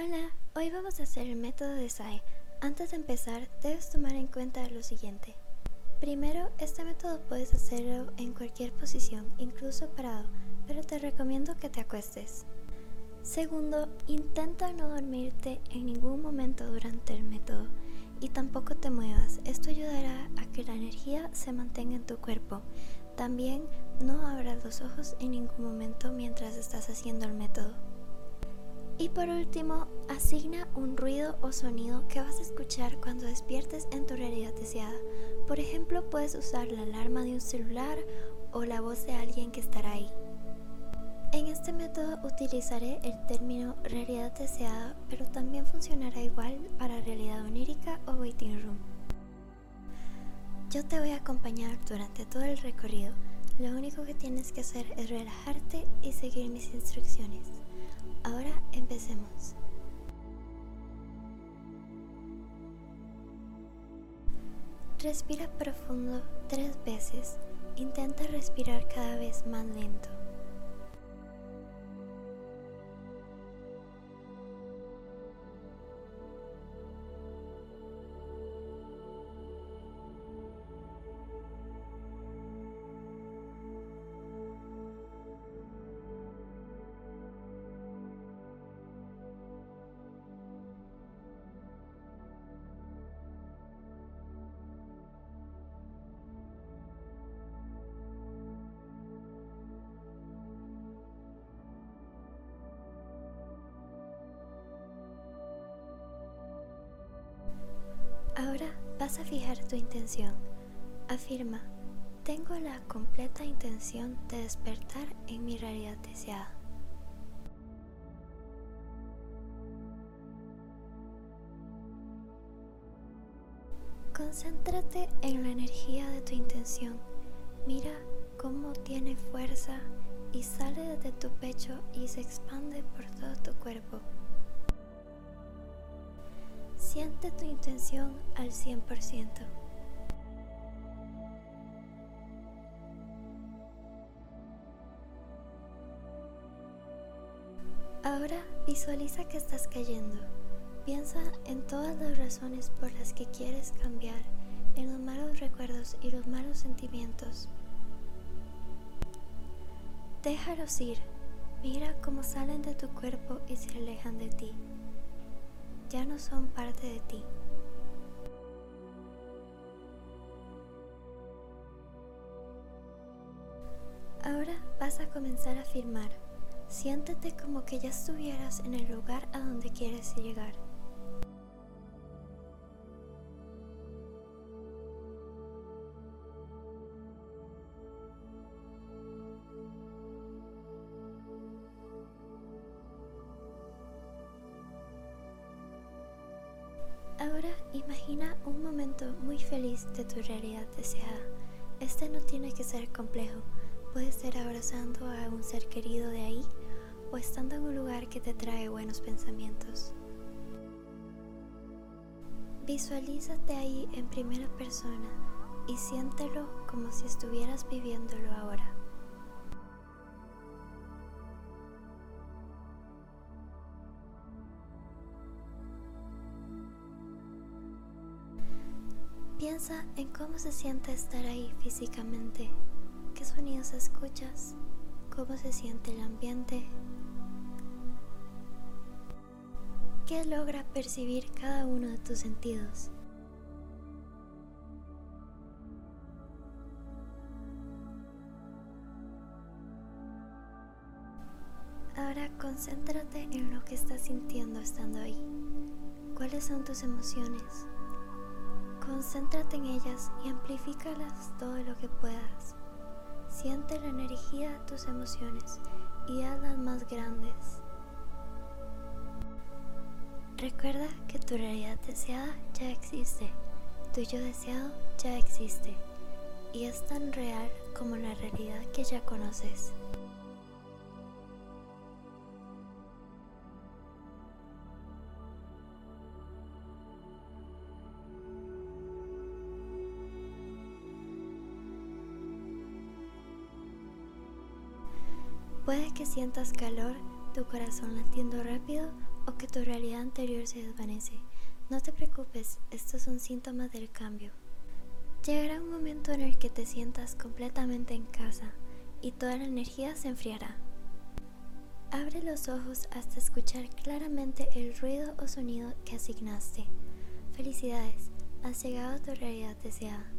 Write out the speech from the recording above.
Hola, hoy vamos a hacer el método de SAE. Antes de empezar, debes tomar en cuenta lo siguiente. Primero, este método puedes hacerlo en cualquier posición, incluso parado, pero te recomiendo que te acuestes. Segundo, intenta no dormirte en ningún momento durante el método y tampoco te muevas. Esto ayudará a que la energía se mantenga en tu cuerpo. También no abras los ojos en ningún momento mientras estás haciendo el método. Y por último, asigna un ruido o sonido que vas a escuchar cuando despiertes en tu realidad deseada. Por ejemplo, puedes usar la alarma de un celular o la voz de alguien que estará ahí. En este método utilizaré el término realidad deseada, pero también funcionará igual para realidad onírica o waiting room. Yo te voy a acompañar durante todo el recorrido. Lo único que tienes que hacer es relajarte y seguir mis instrucciones. Empecemos. Respira profundo tres veces. Intenta respirar cada vez más lento. Vas a fijar tu intención. Afirma, tengo la completa intención de despertar en mi realidad deseada. Concéntrate en la energía de tu intención. Mira cómo tiene fuerza y sale de tu pecho y se expande por todo tu cuerpo. Siente tu intención al 100%. Ahora visualiza que estás cayendo. Piensa en todas las razones por las que quieres cambiar, en los malos recuerdos y los malos sentimientos. Déjalos ir. Mira cómo salen de tu cuerpo y se alejan de ti ya no son parte de ti. Ahora vas a comenzar a afirmar. Siéntete como que ya estuvieras en el lugar a donde quieres llegar. Ahora imagina un momento muy feliz de tu realidad deseada. Este no tiene que ser complejo. Puede ser abrazando a un ser querido de ahí o estando en un lugar que te trae buenos pensamientos. Visualízate ahí en primera persona y siéntelo como si estuvieras viviéndolo ahora. Piensa en cómo se siente estar ahí físicamente, qué sonidos escuchas, cómo se siente el ambiente, qué logra percibir cada uno de tus sentidos. Ahora concéntrate en lo que estás sintiendo estando ahí. ¿Cuáles son tus emociones? Concéntrate en ellas y amplifícalas todo lo que puedas. Siente la energía de tus emociones y hazlas más grandes. Recuerda que tu realidad deseada ya existe, tu yo deseado ya existe y es tan real como la realidad que ya conoces. Puede que sientas calor tu corazón latiendo rápido o que tu realidad anterior se desvanece. No te preocupes, estos son síntomas del cambio. Llegará un momento en el que te sientas completamente en casa y toda la energía se enfriará. Abre los ojos hasta escuchar claramente el ruido o sonido que asignaste. Felicidades, has llegado a tu realidad deseada.